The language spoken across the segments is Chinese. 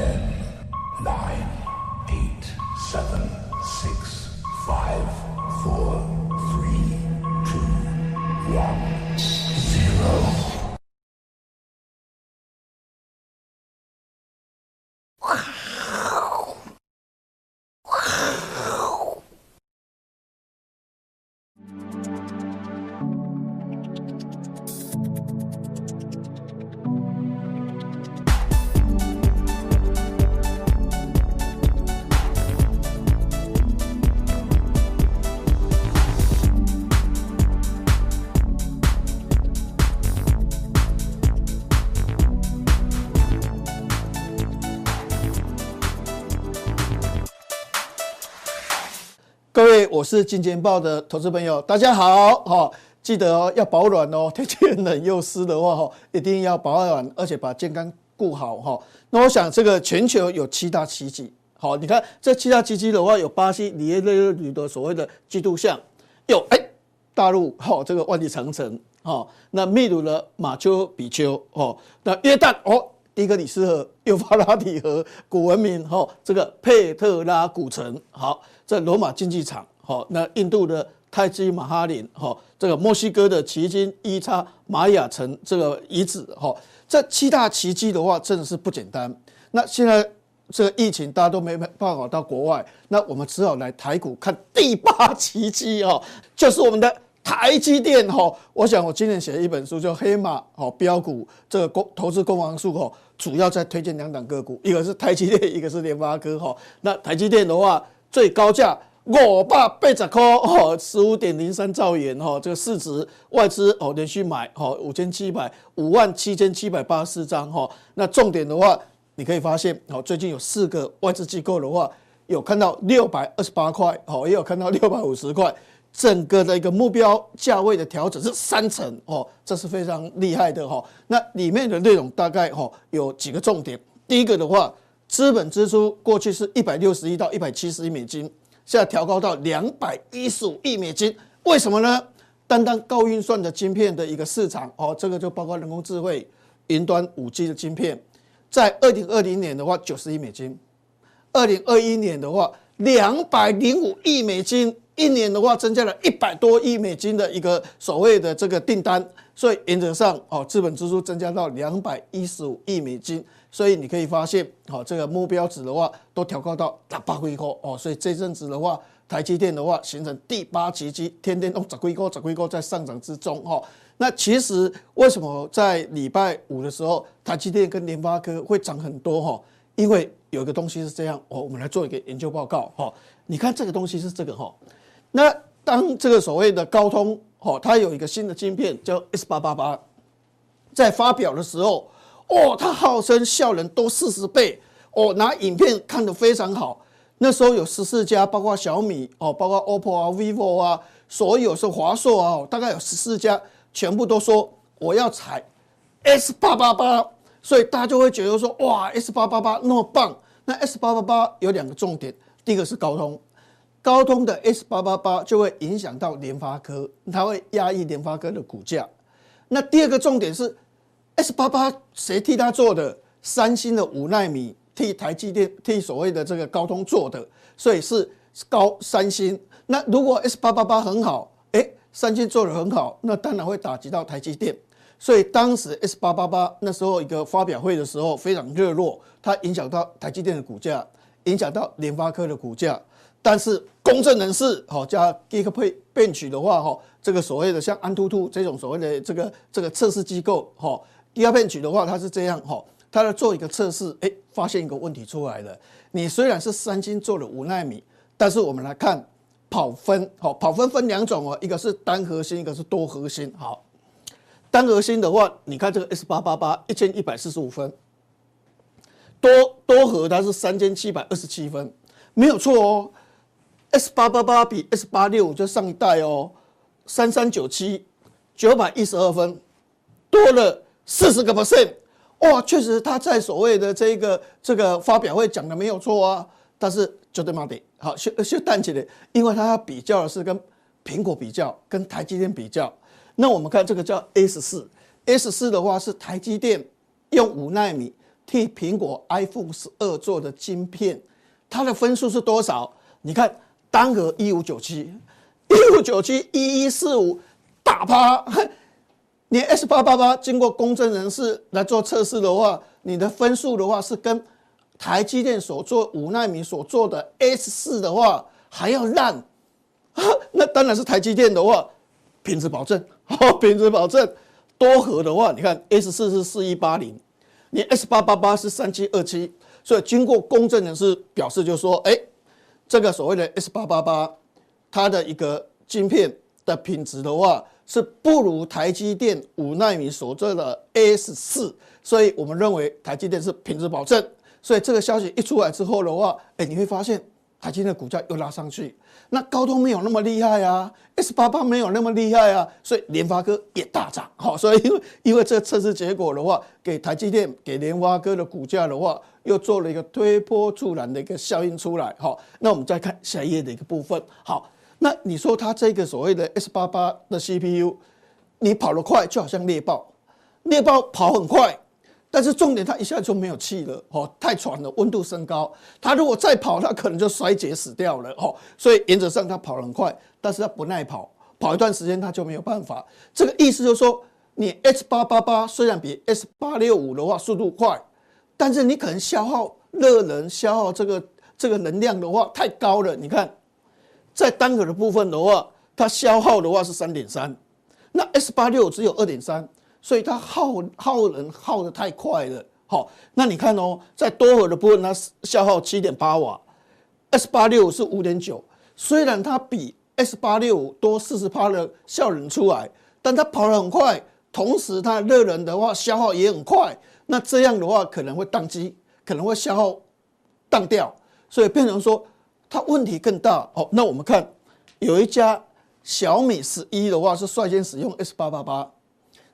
Okay. 我是金钱豹的投资朋友，大家好哈！记得哦，要保暖哦，天气冷又湿的话哈，一定要保暖，而且把健康顾好哈。那我想，这个全球有七大奇迹，好，你看这七大奇迹的话，有巴西里约热内卢的所谓的基督像，有哎，大陆哈这个万里长城哈，那秘鲁的马丘比丘哦，那约旦哦。第一个里斯河、幼发拉底河、古文明，哈，这个佩特拉古城，好，这罗马竞技场，好，那印度的泰姬玛哈林，哈，这个墨西哥的奇金伊察玛雅城这个遗址，哈，这七大奇迹的话，真的是不简单。那现在这个疫情，大家都没办法到国外，那我们只好来台股看第八奇迹哦，就是我们的。台积电哈，我想我今年写了一本书叫《黑马哦标股》，这个公投资攻防术哈，主要在推荐两档个股，一个是台积电，一个是联发科哈。那台积电的话，最高价五百八十块哦，十五点零三兆元哈，这个市值外资哦连续买哦五千七百五万七千七百八十四张哈。那重点的话，你可以发现哦，最近有四个外资机构的话，有看到六百二十八块哦，也有看到六百五十块。整个的一个目标价位的调整是三成哦，这是非常厉害的哈。那里面的内容大概哈有几个重点。第一个的话，资本支出过去是一百六十亿到一百七十亿美金，现在调高到两百一十五亿美金。为什么呢？单单高运算的晶片的一个市场哦，这个就包括人工智慧、云端、五 G 的晶片，在二零二零年的话九十亿美金，二零二一年的话两百零五亿美金。一年的话，增加了一百多亿美金的一个所谓的这个订单，所以原则上哦，资本支出增加到两百一十五亿美金，所以你可以发现，哦，这个目标值的话都调高到十八块块哦，所以这阵子的话，台积电的话形成第八奇迹，天天都十块块十块块在上涨之中哈。那其实为什么在礼拜五的时候，台积电跟联发科会涨很多哈？因为有一个东西是这样哦，我们来做一个研究报告哈。你看这个东西是这个哈。那当这个所谓的高通，哦，它有一个新的晶片叫 S 八八八，在发表的时候，哦，它号称效能多四十倍，哦，拿影片看得非常好。那时候有十四家，包括小米，哦，包括 OPPO 啊、vivo 啊，所有是华硕啊，大概有十四家，全部都说我要采 S 八八八，所以大家就会觉得说，哇，S 八八八那么棒。那 S 八八八有两个重点，第一个是高通。高通的 S 八八八就会影响到联发科，它会压抑联发科的股价。那第二个重点是 S 八八谁替他做的？三星的五奈米替台积电替所谓的这个高通做的，所以是高三星。那如果 S 八八八很好，哎，三星做的很好，那当然会打击到台积电。所以当时 S 八八八那时候一个发表会的时候非常热络，它影响到台积电的股价，影响到联发科的股价。但是公正人士，好加 Geekbench 的话，哈，这个所谓的像安兔兔这种所谓的这个这个测试机构，哈第二片曲的话，它是这样，哈，它在做一个测试，哎，发现一个问题出来了。你虽然是三星做了五纳米，但是我们来看跑分，好，跑分分两种哦，一个是单核心，一个是多核心。好，单核心的话，你看这个 S 八八八一千一百四十五分，多多核它是三千七百二十七分，没有错哦。S 八八八比 S 八六就上一代哦，三三九七九百一十二分，多了四十个 percent，哇，确实他在所谓的这个这个发表会讲的没有错啊，但是就对嘛的，好，就就淡起来，因为他要比较的是跟苹果比较，跟台积电比较，那我们看这个叫 A 十四，A 十四的话是台积电用五奈米替苹果 iPhone 十二做的晶片，它的分数是多少？你看单核一五九七，一五九七一一四五打趴。你 S 八八八经过公证人士来做测试的话，你的分数的话是跟台积电所做五纳米所做的 S 四的话还要烂，那当然是台积电的话品质保证，品质保证。多核的话，你看 S 四是四一八零，你 S 八八八是三七二七，所以经过公证人士表示，就是说，哎，这个所谓的 S 八八八，它的一个晶片的品质的话。是不如台积电五纳米所做的 S 四，所以我们认为台积电是品质保证。所以这个消息一出来之后的话，哎，你会发现台积电的股价又拉上去。那高通没有那么厉害啊，S 八八没有那么厉害啊，所以联发科也大涨。好，所以因为因为这个测试结果的话，给台积电给联发科的股价的话，又做了一个推波助澜的一个效应出来。好，那我们再看下一页的一个部分。好。那你说它这个所谓的 S 八八的 CPU，你跑得快就好像猎豹，猎豹跑很快，但是重点它一下就没有气了，哦，太喘了，温度升高，它如果再跑，它可能就衰竭死掉了，哦，所以原则上它跑得很快，但是它不耐跑，跑一段时间它就没有办法。这个意思就是说，你 S 八八八虽然比 S 八六五的话速度快，但是你可能消耗热能、消耗这个这个能量的话太高了，你看。在单核的部分的话，它消耗的话是三点三，那 S 八六只有二点三，所以它耗耗能耗得太快了。好，那你看哦，在多核的部分它消耗七点八瓦，S 八六是五点九，虽然它比 S 八六多四十帕的效能出来，但它跑得很快，同时它热能的话消耗也很快，那这样的话可能会宕机，可能会消耗宕掉，所以变成说。它问题更大哦。那我们看，有一家小米十一的话是率先使用 S 八八八，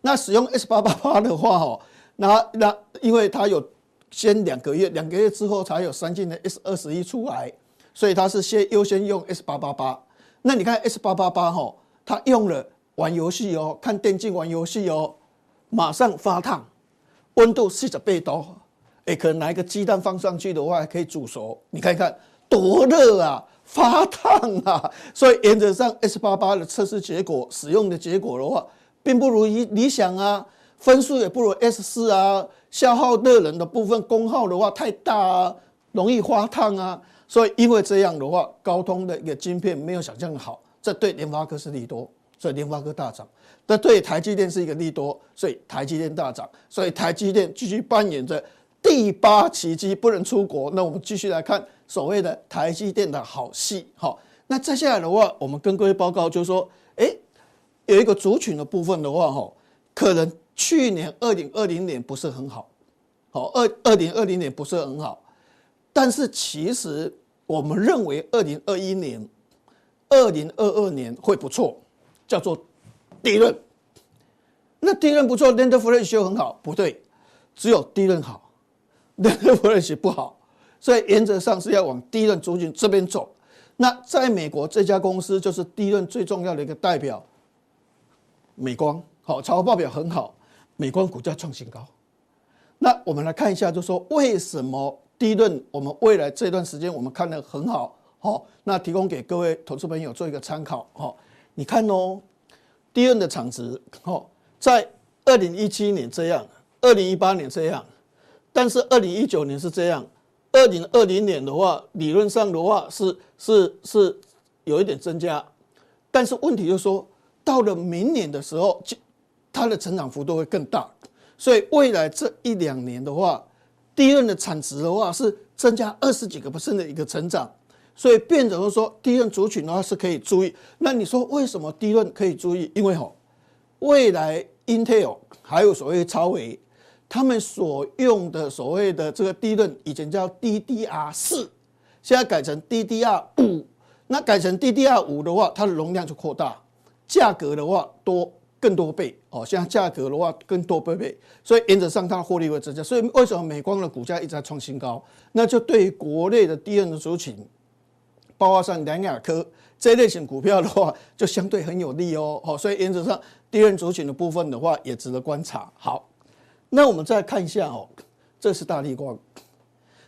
那使用 S 八八八的话哦，那那因为它有先两个月，两个月之后才有三进的 S 二十一出来，所以它是先优先用 S 八八八。那你看 S 八八八哈，它用了玩游戏哦，看电竞玩游戏哦，马上发烫，温度四十倍多，哎，可能拿一个鸡蛋放上去的话还可以煮熟，你看看。多热啊，发烫啊！所以原则上，S 八八的测试结果、使用的结果的话，并不如理理想啊，分数也不如 S 四啊，消耗热能的部分功耗的话太大啊，容易发烫啊。所以因为这样的话，高通的一个晶片没有想象的好，这对联发科是利多，所以联发科大涨；这对台积电是一个利多，所以台积电大涨。所以台积电继续扮演着第八奇迹，不能出国。那我们继续来看。所谓的台积电的好戏，好，那接下来的话，我们跟各位报告就是说，哎，有一个族群的部分的话，哈，可能去年二零二零年不是很好，好，二二零二零年不是很好，但是其实我们认为二零二一年、二零二二年会不错，叫做低润，那低润不错，NAND Flash 就很好，不对，只有低润好，NAND Flash 不好。所以原则上是要往第一轮族群这边走。那在美国这家公司就是第一轮最重要的一个代表，美光，好，财务报表很好，美光股价创新高。那我们来看一下，就说为什么第一轮我们未来这段时间我们看得很好，好，那提供给各位投资朋友做一个参考，好，你看哦，第一轮的产值，好，在二零一七年这样，二零一八年这样，但是二零一九年是这样。二零二零年的话，理论上的话是是是有一点增加，但是问题就是说，到了明年的时候，就它的成长幅度会更大，所以未来这一两年的话，低润的产值的话是增加二十几个 percent 的一个成长，所以变成说低润族群的话是可以注意。那你说为什么低润可以注意？因为吼，未来 Intel 还有所谓超微。他们所用的所谓的这个低润，以前叫 DDR 四，现在改成 DDR 五。那改成 DDR 五的话，它的容量就扩大，价格的话多更多倍哦。现在价格的话更多倍倍，所以原则上它的获利会增加。所以为什么美光的股价一直在创新高？那就对于国内的低润的族群，包括像联亚科这类型股票的话，就相对很有利哦。好，所以原则上低润族群的部分的话，也值得观察。好。那我们再看一下哦，这是大立光。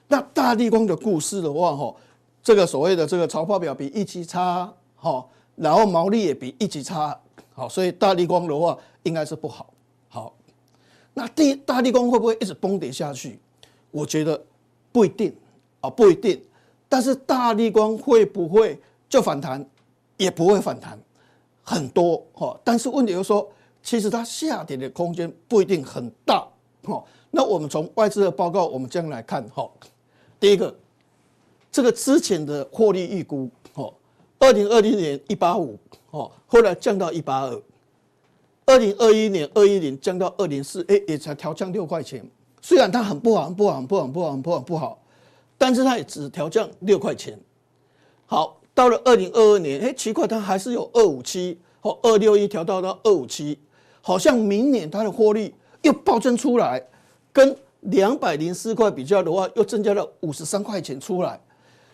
那大立光的故事的话，哈，这个所谓的这个财报表比一期差，哈，然后毛利也比一期差，好，所以大立光的话应该是不好。好，那第大立光会不会一直崩跌下去？我觉得不一定啊，不一定。但是大立光会不会就反弹？也不会反弹很多哈。但是问题就是说，其实它下跌的空间不一定很大哈。那我们从外资的报告，我们这样来看哈。第一个，这个之前的获利预估，哦，二零二零年一八五，哦，后来降到一八二，二零二一年二一零降到二零四，哎，也才调降六块钱。虽然它很不好，很不好，很不好，很不好，很不好，不好，但是它也只调降六块钱。好，到了二零二二年，哎，奇怪，它还是有二五七，哦，二六一调到到二五七，好像明年它的获利又暴增出来，跟。两百零四块比较的话，又增加了五十三块钱出来。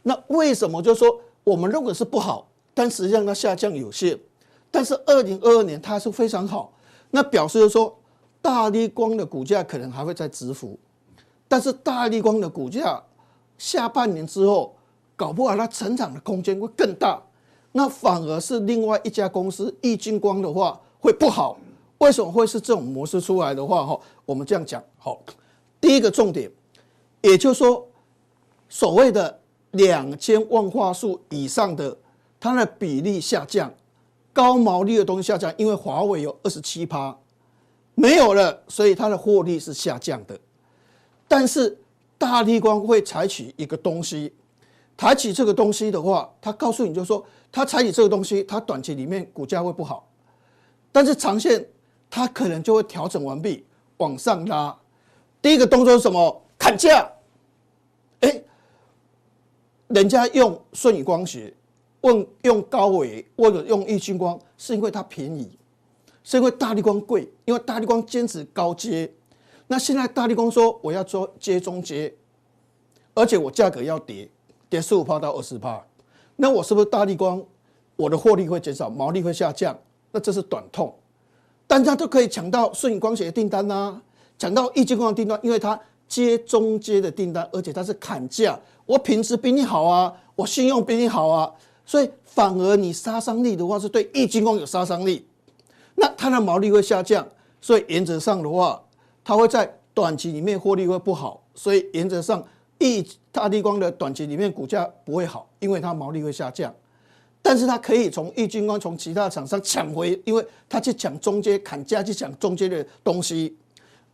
那为什么就说我们认为是不好，但实际上它下降有限。但是二零二二年它是非常好，那表示就说大立光的股价可能还会再止幅。但是大立光的股价下半年之后，搞不好它成长的空间会更大。那反而是另外一家公司易晶光的话会不好。为什么会是这种模式出来的话？哈，我们这样讲好。第一个重点，也就是说，所谓的两千万画素以上的，它的比例下降，高毛利的东西下降，因为华为有二十七趴没有了，所以它的获利是下降的。但是大立光会采取一个东西，采取这个东西的话，它告诉你就是说，它采取这个东西，它短期里面股价会不好，但是长线它可能就会调整完毕，往上拉。第一个动作是什么？砍价。哎，人家用顺宇光学，问用高伟或者用亿晶光，是因为它便宜，是因为大立光贵，因为大立光坚持高阶。那现在大立光说我要做阶中阶，而且我价格要跌，跌十五趴到二十趴，那我是不是大立光？我的获利会减少，毛利会下降，那这是短痛，但他都可以抢到舜宇光学的订单呐、啊。讲到亿晶光的订单，因为它接中阶的订单，而且它是砍价，我品质比你好啊，我信用比你好啊，所以反而你杀伤力的话是对亿晶光有杀伤力，那它的毛利会下降，所以原则上的话，它会在短期里面获利会不好，所以原则上亿大地光的短期里面股价不会好，因为它毛利会下降，但是它可以从亿晶光从其他厂商抢回，因为它去抢中间砍价去抢中间的东西。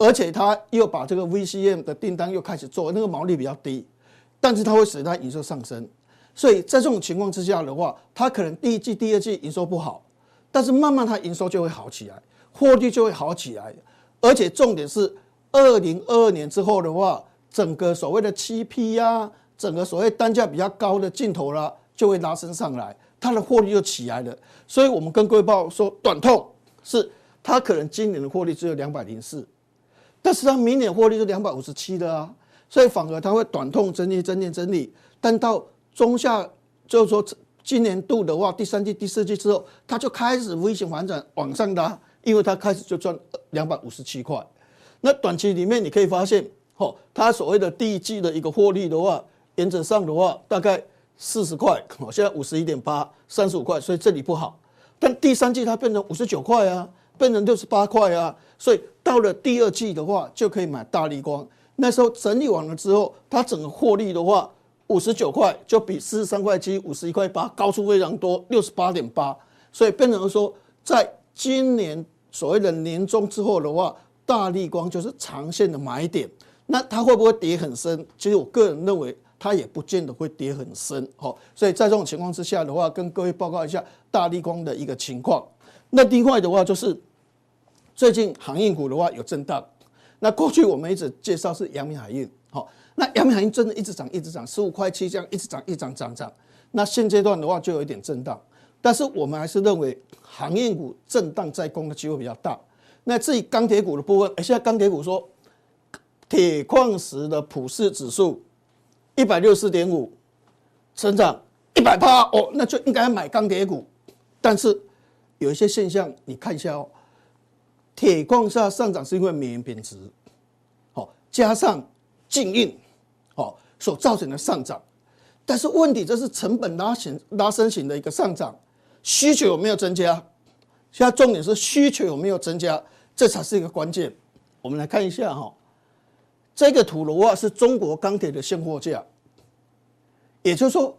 而且他又把这个 VCM 的订单又开始做，那个毛利比较低，但是它会使它营收上升，所以在这种情况之下的话，它可能第一季、第二季营收不好，但是慢慢它营收就会好起来，获利就会好起来。而且重点是，二零二二年之后的话，整个所谓的七 P 呀，整个所谓单价比较高的镜头啦，就会拉升上来，它的获利就起来了。所以我们跟各位报说，短痛是它可能今年的获利只有两百零四。但是它明年获利是两百五十七的啊，所以反而它会短痛整理整理整理，但到中下就是说今年度的话，第三季第四季之后，它就开始微型反转往上拉，因为它开始就赚两百五十七块。那短期里面你可以发现，吼，它所谓的第一季的一个获利的话，原则上的话大概四十块，现在五十一点八，三十五块，所以这里不好。但第三季它变成五十九块啊。变成六十八块啊，所以到了第二季的话，就可以买大立光。那时候整理完了之后，它整个获利的话，五十九块就比四十三块七、五十一块八高出非常多，六十八点八。所以变成说，在今年所谓的年终之后的话，大立光就是长线的买点。那它会不会跌很深？其实我个人认为，它也不见得会跌很深。好，所以在这种情况之下的话，跟各位报告一下大立光的一个情况。那另外的话就是。最近航运股的话有震荡，那过去我们一直介绍是阳明海运，好，那阳明海运真的一直涨一直涨，十五块七这样一直涨一直涨涨涨，那现阶段的话就有一点震荡，但是我们还是认为航运股震荡再攻的机会比较大。那至于钢铁股的部分，哎，现在钢铁股说铁矿石的普氏指数一百六十四点五，成长一百趴哦，那就应该买钢铁股，但是有一些现象你看一下哦。铁矿砂上涨是因为美元贬值，好，加上禁运，哦，所造成的上涨。但是问题，这是成本拉型拉升型的一个上涨，需求有没有增加？现在重点是需求有没有增加，这才是一个关键。我们来看一下哈，这个土楼啊是中国钢铁的现货价，也就是说，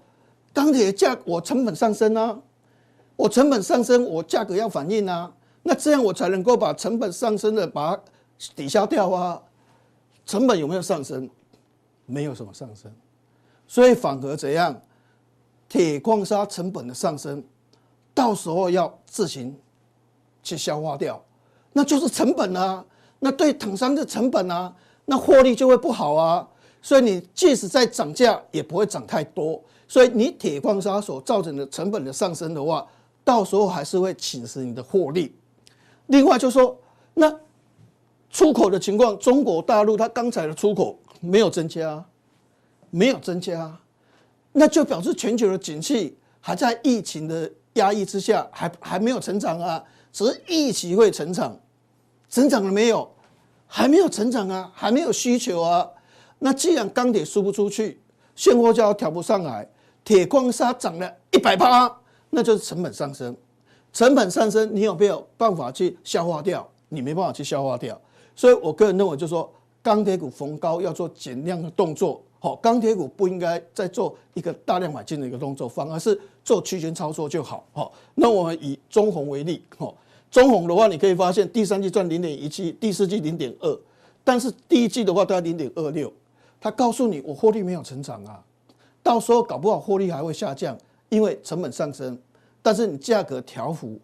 钢铁价我成本上升啊，我成本上升，我价格要反映啊，那这样我才能够把成本上升的把它抵消掉啊。成本有没有上升？没有什么上升，所以反而怎样？铁矿砂成本的上升，到时候要自行去消化掉，那就是成本啊。那对厂商的成本啊，那获利就会不好啊。所以你即使再涨价，也不会涨太多。所以你铁矿砂所造成的成本的上升的话，到时候还是会侵蚀你的获利。另外就是说，那出口的情况，中国大陆它刚才的出口没有增加，没有增加，那就表示全球的景气还在疫情的压抑之下，还还没有成长啊，只是预期会成长。成长了没有？还没有成长啊，还没有需求啊。那既然钢铁输不出去，现货价调不上来，铁矿砂涨了一百趴，那就是成本上升。成本上升，你有没有办法去消化掉？你没办法去消化掉。所以我个人认为，就是说钢铁股逢高要做减量的动作。好，钢铁股不应该再做一个大量买进的一个动作，反而是做区间操作就好。好，那我们以中鸿为例，好。中鸿的话，你可以发现第三季赚零点一七，第四季零点二，但是第一季的话都要零点二六。他告诉你，我获利没有成长啊，到时候搞不好获利还会下降，因为成本上升，但是你价格调幅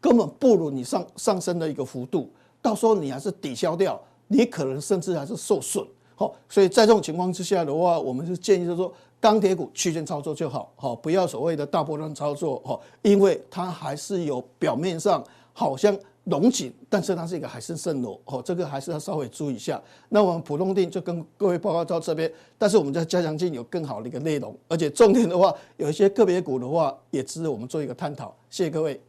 根本不如你上上升的一个幅度，到时候你还是抵消掉，你可能甚至还是受损。好，所以在这种情况之下的话，我们是建议就是说，钢铁股区间操作就好，好，不要所谓的大波段操作，哈，因为它还是有表面上。好像龙井，但是它是一个海市蜃楼哦，这个还是要稍微注意一下。那我们普通店就跟各位报告到这边，但是我们在加强錠有更好的一个内容，而且重点的话，有一些个别股的话，也值得我们做一个探讨。谢谢各位。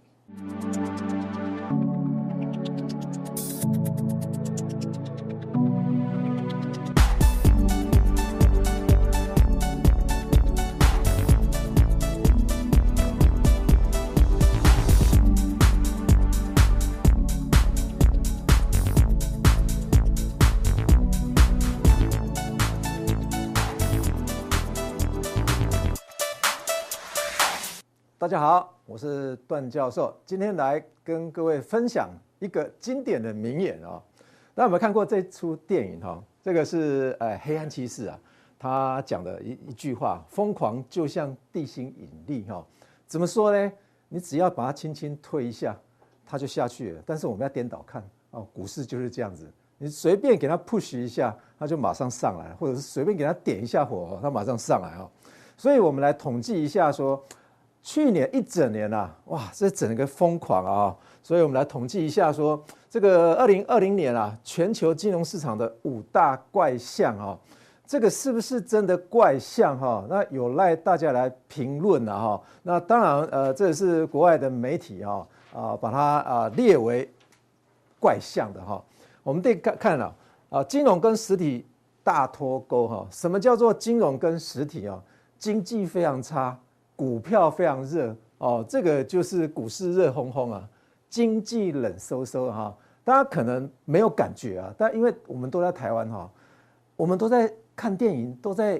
大家好，我是段教授，今天来跟各位分享一个经典的名言啊。大家有没有看过这出电影哈？这个是呃黑暗骑士啊，他讲的一一句话：疯狂就像地心引力哈。怎么说呢？你只要把它轻轻推一下，它就下去了。但是我们要颠倒看哦，股市就是这样子，你随便给它 push 一下，它就马上上来；或者是随便给它点一下火，它马上上来啊。所以我们来统计一下说。去年一整年啊，哇，这整个疯狂啊！所以我们来统计一下，说这个二零二零年啊，全球金融市场的五大怪象啊，这个是不是真的怪象哈？那有赖大家来评论了哈。那当然，呃，这是国外的媒体啊啊，把它啊列为怪象的哈。我们得看看了啊，金融跟实体大脱钩哈。什么叫做金融跟实体啊？经济非常差。股票非常热哦，这个就是股市热烘烘啊，经济冷飕飕哈。大家可能没有感觉啊，但因为我们都在台湾哈，我们都在看电影，都在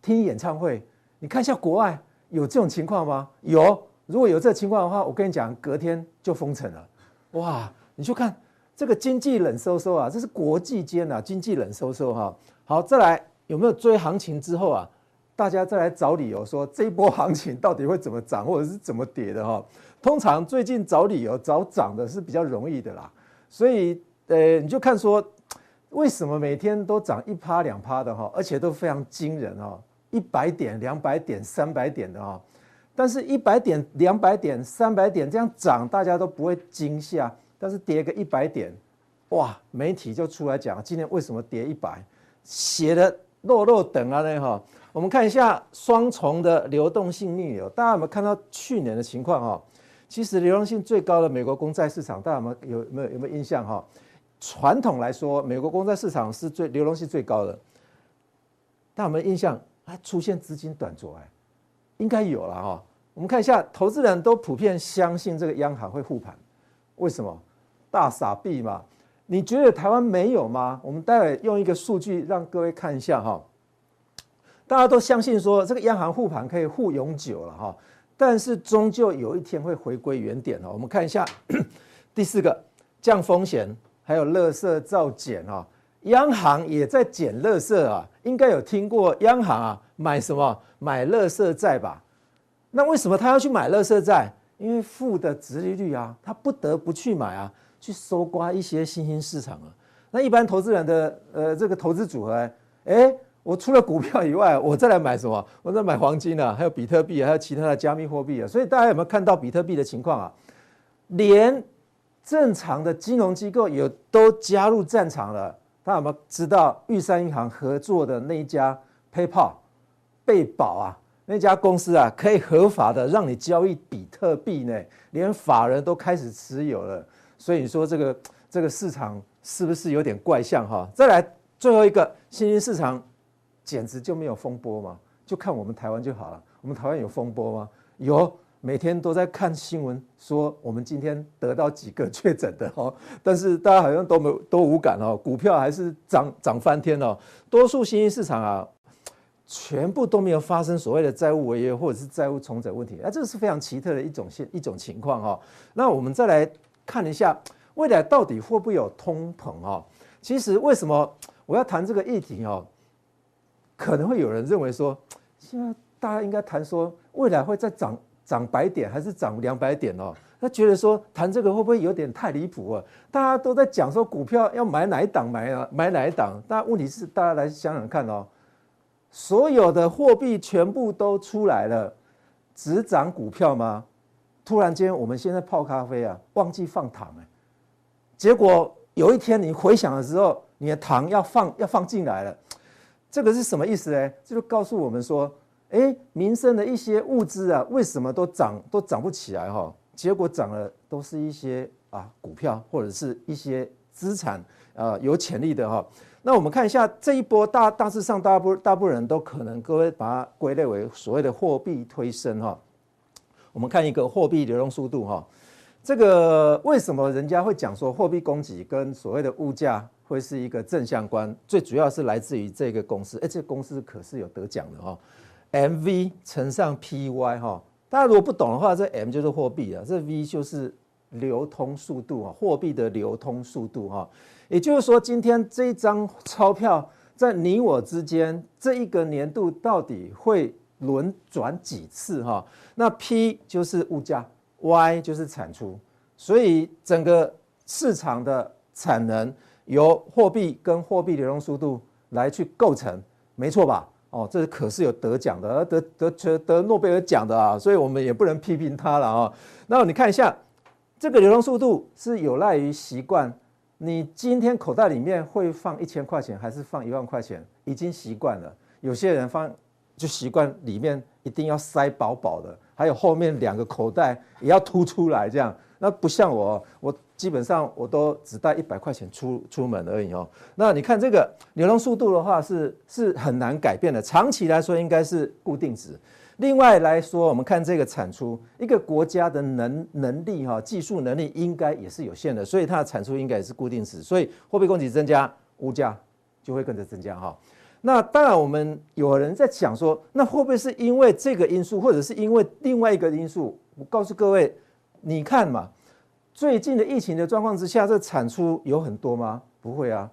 听演唱会。你看一下国外有这种情况吗？有，如果有这情况的话，我跟你讲，隔天就封城了。哇，你就看这个经济冷飕飕啊，这是国际间啊经济冷飕飕哈。好，再来有没有追行情之后啊？大家再来找理由说这一波行情到底会怎么涨或者是怎么跌的哈？通常最近找理由找涨的是比较容易的啦，所以呃你就看说为什么每天都涨一趴两趴的哈，而且都非常惊人哈，一百点、两百点、三百点的哈，但是一百点、两百点、三百点这样涨大家都不会惊吓，但是跌个一百点，哇，媒体就出来讲今天为什么跌一百，写的落落等啊那哈。我们看一下双重的流动性逆流，大家有没有看到去年的情况哈？其实流动性最高的美国公债市场，大家有没有有没有有没有印象哈？传统来说，美国公债市场是最流动性最高的。大家有没有印象？还出现资金短缺，哎，应该有了哈。我们看一下，投资人都普遍相信这个央行会护盘，为什么？大傻币嘛。你觉得台湾没有吗？我们待会用一个数据让各位看一下哈。大家都相信说这个央行护盘可以护永久了哈，但是终究有一天会回归原点哦。我们看一下 第四个，降风险，还有垃圾造减哈。央行也在减垃圾啊，应该有听过央行啊买什么买垃圾债吧？那为什么他要去买垃圾债？因为负的殖利率啊，他不得不去买啊，去搜刮一些新兴市场啊。那一般投资人的呃这个投资组合，哎。我除了股票以外，我再来买什么？我再买黄金啊，还有比特币，还有其他的加密货币啊。所以大家有没有看到比特币的情况啊？连正常的金融机构也都加入战场了。大家有没有知道玉山银行合作的那一家 PayPal 被保啊？那家公司啊，可以合法的让你交易比特币呢？连法人都开始持有了。所以你说这个这个市场是不是有点怪象哈？再来最后一个新兴市场。简直就没有风波嘛，就看我们台湾就好了。我们台湾有风波吗？有，每天都在看新闻，说我们今天得到几个确诊的哦。但是大家好像都没都无感哦，股票还是涨涨翻天哦。多数新兴市场啊，全部都没有发生所谓的债务违约或者是债务重整问题。啊，这是非常奇特的一种现一种情况哈。那我们再来看一下，未来到底会不会有通膨哦？其实为什么我要谈这个议题哦？可能会有人认为说，现在大家应该谈说未来会再涨涨百点还是涨两百点哦？他觉得说谈这个会不会有点太离谱啊？大家都在讲说股票要买哪一档买啊买哪一档？但问题是大家来想想看哦，所有的货币全部都出来了，只涨股票吗？突然间我们现在泡咖啡啊，忘记放糖哎，结果有一天你回想的时候，你的糖要放要放进来了。这个是什么意思呢？这就告诉我们说，哎，民生的一些物资啊，为什么都涨都涨不起来哈？结果涨了都是一些啊股票或者是一些资产啊有潜力的哈。那我们看一下这一波大大致上大部大部分人都可能各位把它归类为所谓的货币推升哈。我们看一个货币流动速度哈，这个为什么人家会讲说货币供给跟所谓的物价？会是一个正相关，最主要是来自于这个公司，哎，这个公司可是有得奖的哦，MV 乘上 PY 哈，大家如果不懂的话，这 M 就是货币啊，这 V 就是流通速度啊，货币的流通速度哈，也就是说，今天这一张钞票在你我之间，这一个年度到底会轮转几次哈？那 P 就是物价，Y 就是产出，所以整个市场的产能。由货币跟货币流动速度来去构成，没错吧？哦，这可是有得奖的，得得得得诺贝尔奖的啊，所以我们也不能批评他了啊。那你看一下，这个流动速度是有赖于习惯。你今天口袋里面会放一千块钱还是放一万块钱？已经习惯了。有些人放就习惯里面一定要塞饱饱的，还有后面两个口袋也要凸出来这样。那不像我，我基本上我都只带一百块钱出出门而已哦。那你看这个流动速度的话是是很难改变的，长期来说应该是固定值。另外来说，我们看这个产出，一个国家的能能力哈，技术能力应该也是有限的，所以它的产出应该也是固定值。所以货币供给增加，物价就会跟着增加哈。那当然，我们有人在讲说，那会不会是因为这个因素，或者是因为另外一个因素？我告诉各位。你看嘛，最近的疫情的状况之下，这产出有很多吗？不会啊，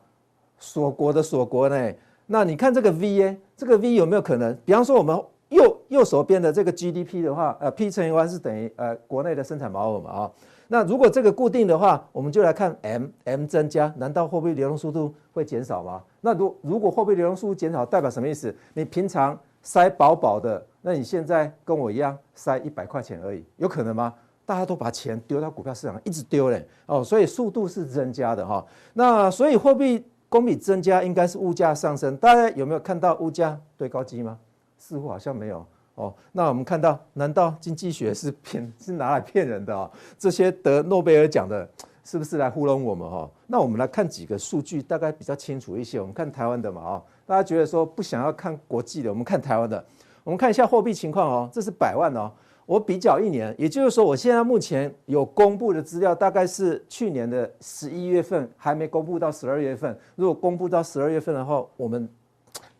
锁国的锁国呢。那你看这个 V 哎，这个 V 有没有可能？比方说我们右右手边的这个 GDP 的话，呃，P 乘以 Y 是等于呃国内的生产毛额嘛啊。那如果这个固定的话，我们就来看 M，M 增加，难道货币流动速度会减少吗？那如如果货币流动速度减少，代表什么意思？你平常塞饱饱的，那你现在跟我一样塞一百块钱而已，有可能吗？大家都把钱丢到股票市场，一直丢嘞哦，所以速度是增加的哈。那所以货币供给增加，应该是物价上升。大家有没有看到物价对高机吗？似乎好像没有哦。那我们看到，难道经济学是骗是拿来骗人的哦？这些得诺贝尔奖的，是不是来糊弄我们哈？那我们来看几个数据，大概比较清楚一些。我们看台湾的嘛啊，大家觉得说不想要看国际的，我们看台湾的。我们看一下货币情况哦，这是百万哦。我比较一年，也就是说，我现在目前有公布的资料，大概是去年的十一月份，还没公布到十二月份。如果公布到十二月份的话，我们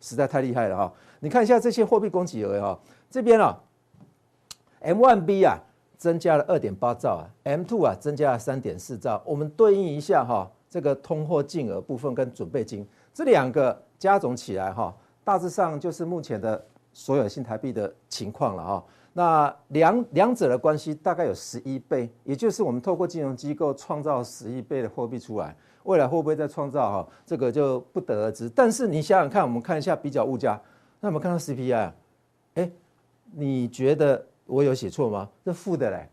实在太厉害了哈。你看一下这些货币供给额哈，这边啊，M1B 啊增加了二点八兆啊，M2 啊增加了三点四兆。我们对应一下哈，这个通货净额部分跟准备金这两个加总起来哈，大致上就是目前的所有新台币的情况了哈。那两两者的关系大概有十一倍，也就是我们透过金融机构创造十一倍的货币出来，未来会不会再创造哈？这个就不得而知。但是你想想看，我们看一下比较物价，那我们看到 CPI，哎，你觉得我有写错吗？这负的嘞，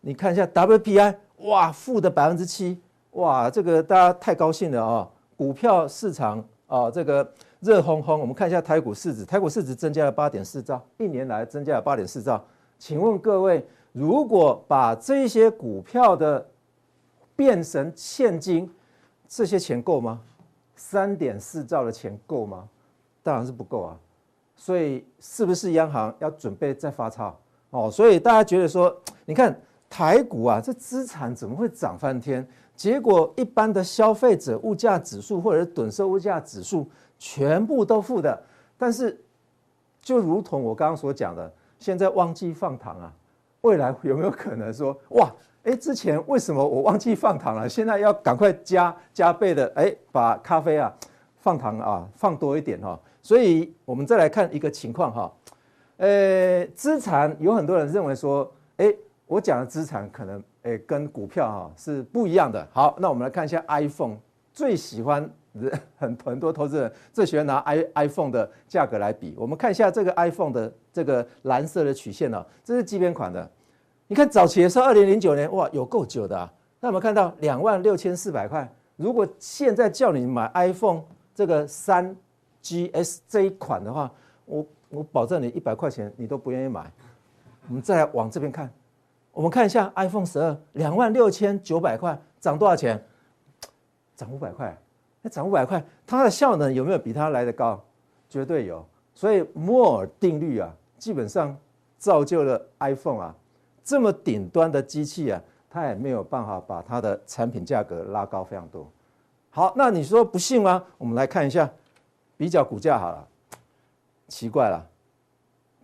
你看一下 WPI，哇，负的百分之七，哇，这个大家太高兴了啊！股票市场啊，这个。热烘烘，我们看一下台股市值，台股市值增加了八点四兆，一年来增加了八点四兆。请问各位，如果把这些股票的变成现金，这些钱够吗？三点四兆的钱够吗？当然是不够啊。所以是不是央行要准备再发钞？哦，所以大家觉得说，你看台股啊，这资产怎么会涨翻天？结果一般的消费者物价指数或者是趸售物价指数。全部都负的，但是就如同我刚刚所讲的，现在忘记放糖啊，未来有没有可能说哇，哎，之前为什么我忘记放糖了？现在要赶快加加倍的，哎，把咖啡啊放糖啊放多一点哈。所以我们再来看一个情况哈，呃，资产有很多人认为说，哎，我讲的资产可能哎跟股票哈是不一样的。好，那我们来看一下 iPhone 最喜欢。很很多投资人最喜欢拿 i iPhone 的价格来比，我们看一下这个 iPhone 的这个蓝色的曲线呢，这是基本款的。你看早期的时候，二零零九年哇，有够久的啊。那我们看到两万六千四百块，如果现在叫你买 iPhone 这个三 GS 这一款的话，我我保证你一百块钱你都不愿意买。我们再来往这边看，我们看一下 iPhone 十二，两万六千九百块，涨多少钱？涨五百块。那涨五百块，它的效能有没有比它来得高？绝对有。所以摩尔定律啊，基本上造就了 iPhone 啊这么顶端的机器啊，它也没有办法把它的产品价格拉高非常多。好，那你说不信吗？我们来看一下比较股价好了。奇怪了，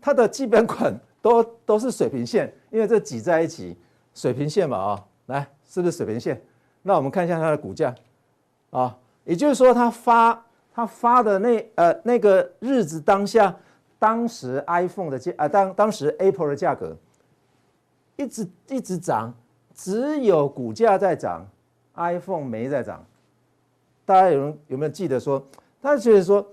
它的基本款都都是水平线，因为这挤在一起，水平线嘛啊、来是不是水平线？那我们看一下它的股价啊。也就是说，它发它发的那呃那个日子当下，当时 iPhone 的价啊当当时 Apple 的价格一直一直涨，只有股价在涨，iPhone 没在涨。大家有人有没有记得说？他觉得说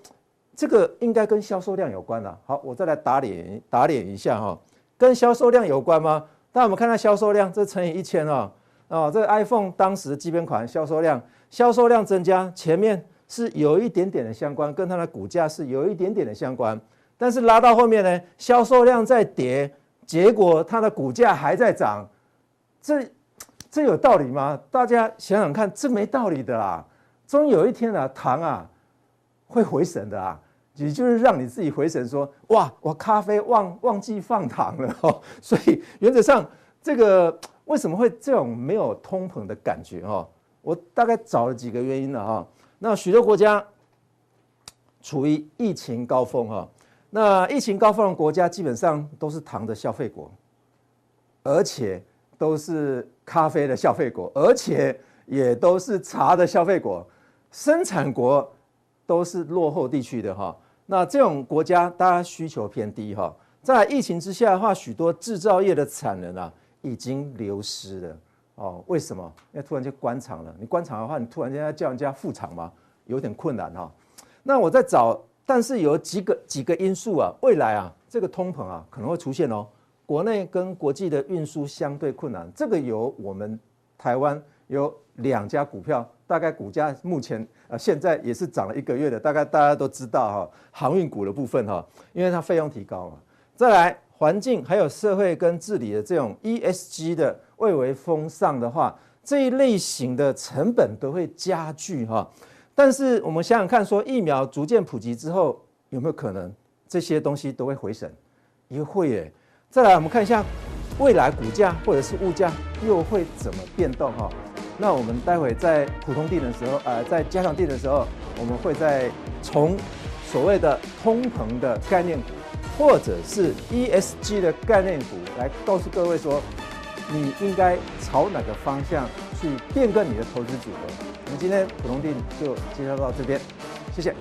这个应该跟销售量有关了。好，我再来打脸打脸一下哈，跟销售量有关吗？那我们看到销售量这乘以一千啊啊，这个 iPhone 当时基本款销售量。销售量增加，前面是有一点点的相关，跟它的股价是有一点点的相关。但是拉到后面呢，销售量在跌，结果它的股价还在涨，这这有道理吗？大家想想看，这没道理的啦。终有一天啊，糖啊会回神的啊，也就是让你自己回神说，哇，我咖啡忘忘记放糖了哦。所以原则上，这个为什么会这种没有通膨的感觉哦？我大概找了几个原因了哈，那许多国家处于疫情高峰哈，那疫情高峰的国家基本上都是糖的消费国，而且都是咖啡的消费国，而且也都是茶的消费国，生产国都是落后地区的哈。那这种国家大家需求偏低哈，在疫情之下的话，许多制造业的产能啊已经流失了。哦，为什么？因为突然间关厂了。你关厂的话，你突然间要叫人家复厂吗？有点困难哈。那我在找，但是有几个几个因素啊，未来啊，这个通膨啊可能会出现哦。国内跟国际的运输相对困难，这个有我们台湾有两家股票，大概股价目前呃现在也是涨了一个月的，大概大家都知道哈，航运股的部分哈，因为它费用提高嘛。再来。环境还有社会跟治理的这种 ESG 的蔚为风尚的话，这一类型的成本都会加剧哈。但是我们想想看，说疫苗逐渐普及之后，有没有可能这些东西都会回升？也会耶。再来，我们看一下未来股价或者是物价又会怎么变动哈？那我们待会在普通地的时候，呃，在加强地的时候，我们会再从所谓的通膨的概念股，或者是 ESG 的概念股来告诉各位说，你应该朝哪个方向去变更你的投资组合。我们今天普通地就介绍到这边，谢谢。